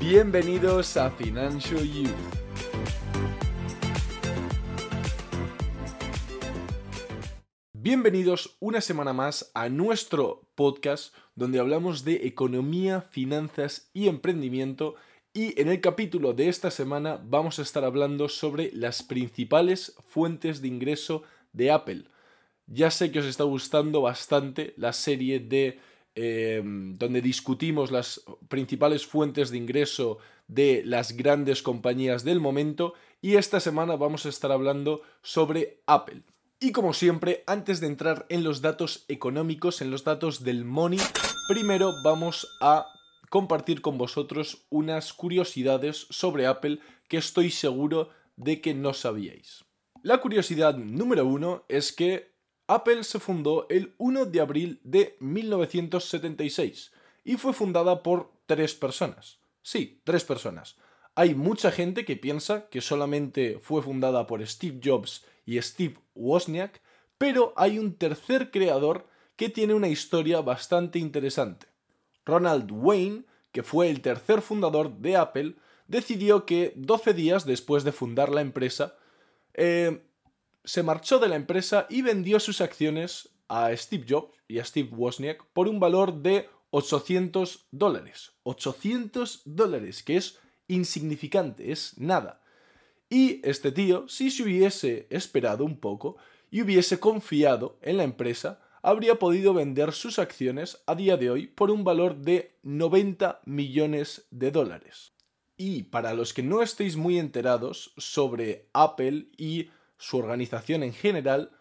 Bienvenidos a Financial Youth. Bienvenidos una semana más a nuestro podcast donde hablamos de economía, finanzas y emprendimiento y en el capítulo de esta semana vamos a estar hablando sobre las principales fuentes de ingreso de Apple. Ya sé que os está gustando bastante la serie de Em, donde discutimos las principales fuentes de ingreso de las grandes compañías del momento y esta semana vamos a estar hablando sobre Apple. Y como siempre, antes de entrar en los datos económicos, en los datos del money, primero vamos a compartir con vosotros unas curiosidades sobre Apple que estoy seguro de que no sabíais. La curiosidad número uno es que Apple se fundó el 1 de abril de 1976 y fue fundada por tres personas. Sí, tres personas. Hay mucha gente que piensa que solamente fue fundada por Steve Jobs y Steve Wozniak, pero hay un tercer creador que tiene una historia bastante interesante. Ronald Wayne, que fue el tercer fundador de Apple, decidió que 12 días después de fundar la empresa, eh, se marchó de la empresa y vendió sus acciones a Steve Jobs y a Steve Wozniak por un valor de 800 dólares. 800 dólares, que es insignificante, es nada. Y este tío, si se hubiese esperado un poco y hubiese confiado en la empresa, habría podido vender sus acciones a día de hoy por un valor de 90 millones de dólares. Y para los que no estéis muy enterados sobre Apple y su organización en general,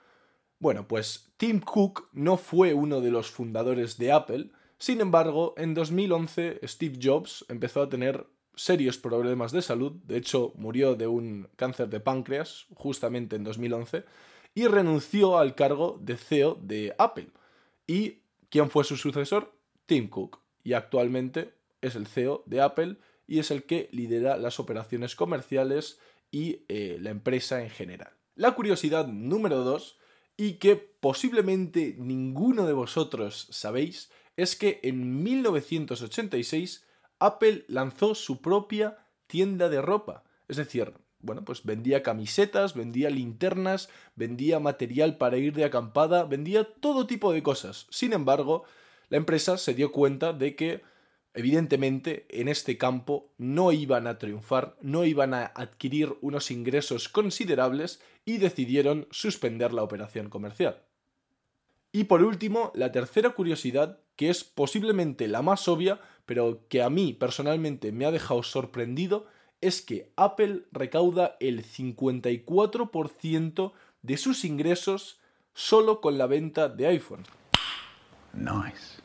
bueno, pues Tim Cook no fue uno de los fundadores de Apple, sin embargo, en 2011 Steve Jobs empezó a tener serios problemas de salud, de hecho murió de un cáncer de páncreas justamente en 2011, y renunció al cargo de CEO de Apple. ¿Y quién fue su sucesor? Tim Cook, y actualmente es el CEO de Apple y es el que lidera las operaciones comerciales y eh, la empresa en general. La curiosidad número 2, y que posiblemente ninguno de vosotros sabéis, es que en 1986 Apple lanzó su propia tienda de ropa. Es decir, bueno, pues vendía camisetas, vendía linternas, vendía material para ir de acampada, vendía todo tipo de cosas. Sin embargo, la empresa se dio cuenta de que Evidentemente, en este campo no iban a triunfar, no iban a adquirir unos ingresos considerables y decidieron suspender la operación comercial. Y por último, la tercera curiosidad, que es posiblemente la más obvia, pero que a mí personalmente me ha dejado sorprendido, es que Apple recauda el 54% de sus ingresos solo con la venta de iPhones. Nice.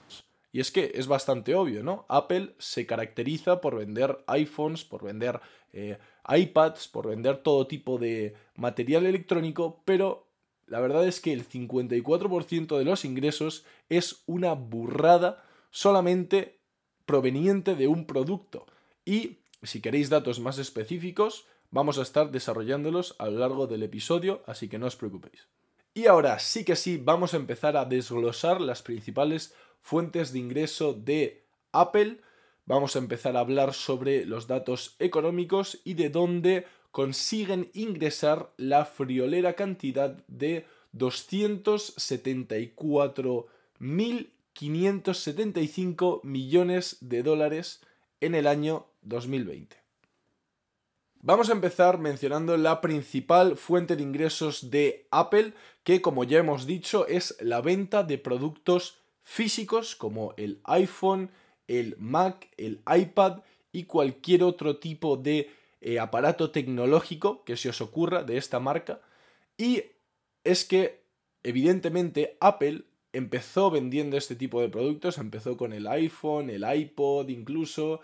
Y es que es bastante obvio, ¿no? Apple se caracteriza por vender iPhones, por vender eh, iPads, por vender todo tipo de material electrónico, pero la verdad es que el 54% de los ingresos es una burrada solamente proveniente de un producto. Y si queréis datos más específicos, vamos a estar desarrollándolos a lo largo del episodio, así que no os preocupéis. Y ahora sí que sí, vamos a empezar a desglosar las principales fuentes de ingreso de Apple. Vamos a empezar a hablar sobre los datos económicos y de dónde consiguen ingresar la friolera cantidad de 274.575 millones de dólares en el año 2020. Vamos a empezar mencionando la principal fuente de ingresos de Apple, que como ya hemos dicho es la venta de productos físicos como el iPhone, el Mac, el iPad y cualquier otro tipo de eh, aparato tecnológico que se os ocurra de esta marca. Y es que, evidentemente, Apple empezó vendiendo este tipo de productos, empezó con el iPhone, el iPod incluso,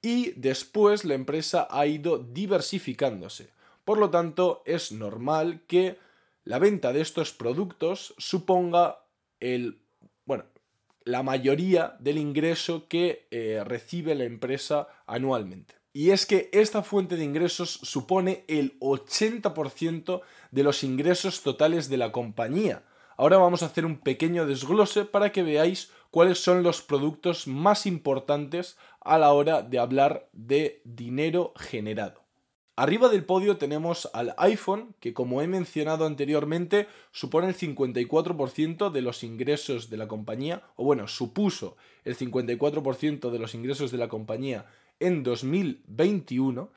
y después la empresa ha ido diversificándose. Por lo tanto, es normal que la venta de estos productos suponga el, la mayoría del ingreso que eh, recibe la empresa anualmente. Y es que esta fuente de ingresos supone el 80% de los ingresos totales de la compañía. Ahora vamos a hacer un pequeño desglose para que veáis cuáles son los productos más importantes a la hora de hablar de dinero generado. Arriba del podio tenemos al iPhone, que como he mencionado anteriormente, supone el 54% de los ingresos de la compañía, o bueno, supuso el 54% de los ingresos de la compañía en 2021.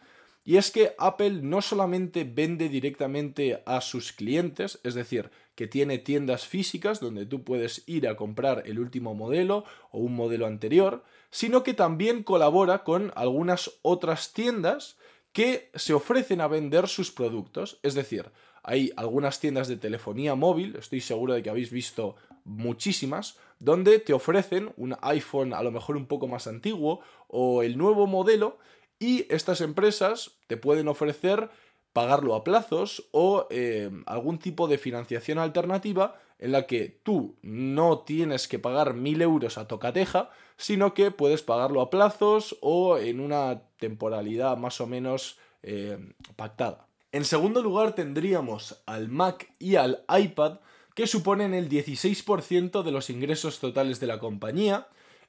Y es que Apple no solamente vende directamente a sus clientes, es decir, que tiene tiendas físicas donde tú puedes ir a comprar el último modelo o un modelo anterior, sino que también colabora con algunas otras tiendas que se ofrecen a vender sus productos. Es decir, hay algunas tiendas de telefonía móvil, estoy seguro de que habéis visto muchísimas, donde te ofrecen un iPhone a lo mejor un poco más antiguo o el nuevo modelo y estas empresas te pueden ofrecer pagarlo a plazos o eh, algún tipo de financiación alternativa en la que tú no tienes que pagar mil euros a tocateja, sino que puedes pagarlo a plazos o en una temporalidad más o menos eh, pactada. En segundo lugar tendríamos al Mac y al iPad, que suponen el 16% de los ingresos totales de la compañía,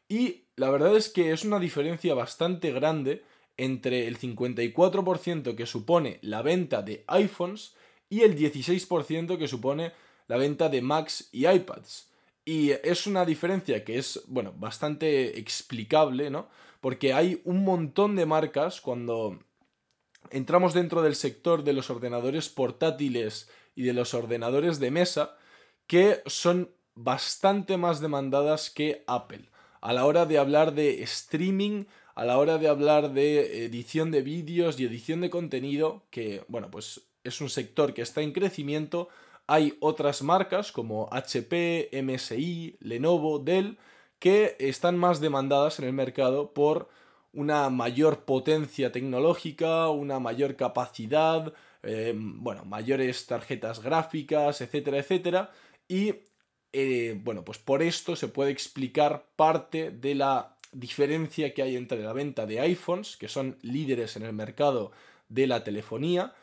y la verdad es que es una diferencia bastante grande entre el 54% que supone la venta de iPhones y el 16% que supone la venta de Macs y iPads. Y es una diferencia que es, bueno, bastante explicable, ¿no? Porque hay un montón de marcas cuando entramos dentro del sector de los ordenadores portátiles y de los ordenadores de mesa que son bastante más demandadas que Apple. A la hora de hablar de streaming, a la hora de hablar de edición de vídeos y edición de contenido, que bueno, pues es un sector que está en crecimiento, hay otras marcas como HP, MSI, Lenovo, Dell, que están más demandadas en el mercado por una mayor potencia tecnológica, una mayor capacidad, eh, bueno, mayores tarjetas gráficas, etcétera, etcétera. Y eh, bueno, pues por esto se puede explicar parte de la diferencia que hay entre la venta de iPhones, que son líderes en el mercado de la telefonía,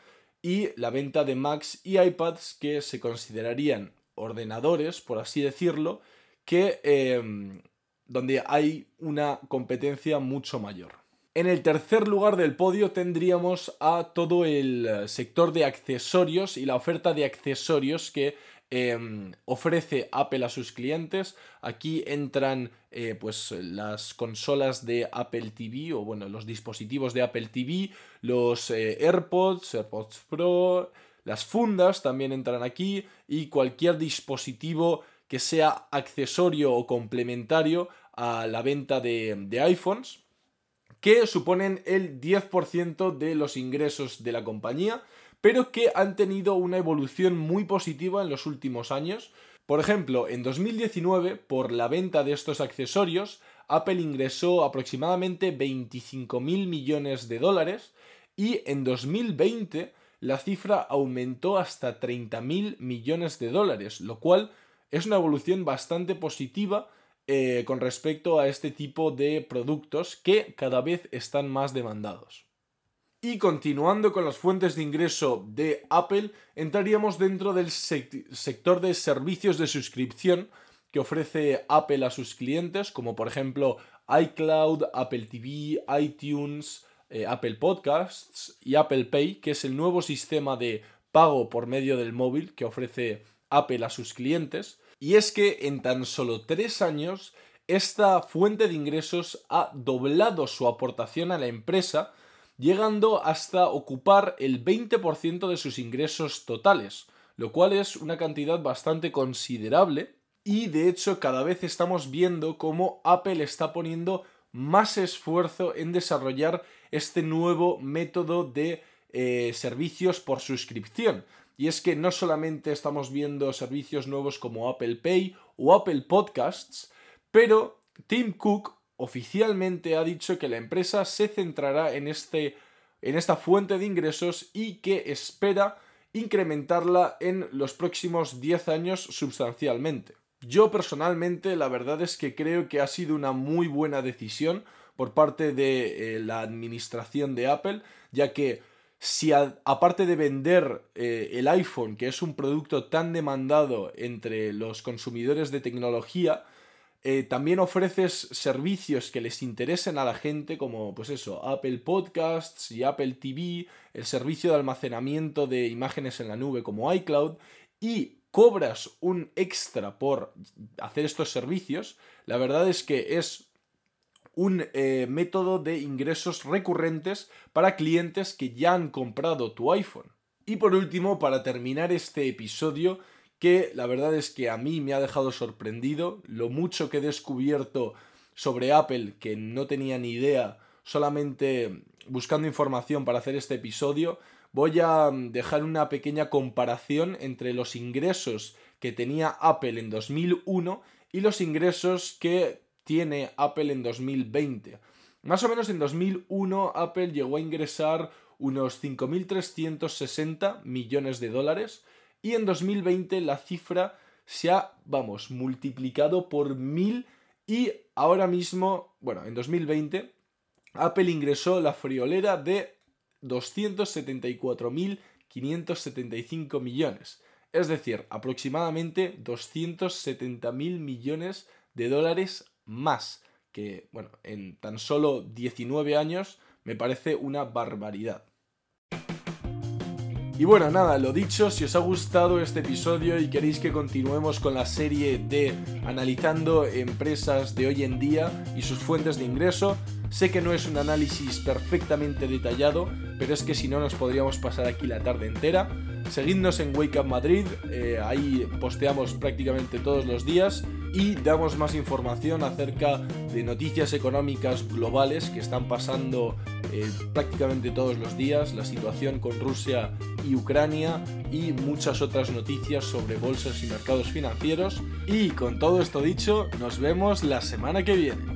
y la venta de Macs y iPads, que se considerarían ordenadores, por así decirlo, que em, donde hay una competencia mucho mayor. En el tercer lugar del podio tendríamos a todo el sector de accesorios y la oferta de accesorios que Em, ofrece Apple a sus clientes. Aquí entran eh, pues las consolas de Apple TV o bueno, los dispositivos de Apple TV, los eh, AirPods, AirPods Pro, las fundas también entran aquí y cualquier dispositivo que sea accesorio o complementario a la venta de, de iPhones que suponen el 10% de los ingresos de la compañía pero que han tenido una evolución muy positiva en los últimos años. Por ejemplo, en 2019, por la venta de estos accesorios, Apple ingresó aproximadamente 25.000 millones de dólares y en 2020 la cifra aumentó hasta 30.000 millones de dólares, lo cual es una evolución bastante positiva eh, con respecto a este tipo de productos que cada vez están más demandados. Y continuando con las fuentes de ingreso de Apple, entraríamos dentro del sector de servicios de suscripción que ofrece Apple a sus clientes, como por ejemplo iCloud, Apple TV, iTunes, eh, Apple Podcasts y Apple Pay, que es el nuevo sistema de pago por medio del móvil que ofrece Apple a sus clientes. Y es que en tan solo tres años, esta fuente de ingresos ha doblado su aportación a la empresa, llegando hasta ocupar el 20% de sus ingresos totales, lo cual es una cantidad bastante considerable y de hecho cada vez estamos viendo cómo Apple está poniendo más esfuerzo en desarrollar este nuevo método de eh, servicios por suscripción. Y es que no solamente estamos viendo servicios nuevos como Apple Pay o Apple Podcasts, pero Tim Cook oficialmente ha dicho que la empresa se centrará en, este, en esta fuente de ingresos y que espera incrementarla en los próximos 10 años sustancialmente. Yo personalmente la verdad es que creo que ha sido una muy buena decisión por parte de eh, la administración de Apple, ya que si aparte de vender eh, el iPhone, que es un producto tan demandado entre los consumidores de tecnología, Eh, también ofreces servicios que les interesen a la gente, como pues eso, Apple Podcasts y Apple TV, el servicio de almacenamiento de imágenes en la nube como iCloud, y cobras un extra por hacer estos servicios, la verdad es que es un eh, método de ingresos recurrentes para clientes que ya han comprado tu iPhone. Y por último, para terminar este episodio, que la verdad es que a mí me ha dejado sorprendido lo mucho que he descubierto sobre Apple que no tenía ni idea solamente buscando información para hacer este episodio. Voy a mm, dejar una pequeña comparación entre los ingresos que tenía Apple en 2001 y los ingresos que tiene Apple en 2020. Más o menos en 2001 Apple llegó a ingresar unos 5.360 millones de dólares y en 2020 la cifra se ha, vamos, multiplicado por mil y ahora mismo, bueno, en 2020 Apple ingresó la friolera de 274.575 millones, es decir, aproximadamente 270.000 millones de dólares más, que, bueno, en tan solo 19 años me parece una barbaridad. Y bueno, nada, lo dicho, si os ha gustado este episodio y queréis que continuemos con la serie de analizando empresas de hoy en día y sus fuentes de ingreso, sé que no es un análisis perfectamente detallado, pero es que si no nos podríamos pasar aquí la tarde entera. Seguidnos en Wake Up Madrid, eh, ahí posteamos prácticamente todos los días y damos más información acerca de noticias económicas globales que están pasando eh, prácticamente todos los días, la situación con Rusia y Ucrania y muchas otras noticias sobre bolsas y mercados financieros. Y con todo esto dicho, nos vemos la semana que viene.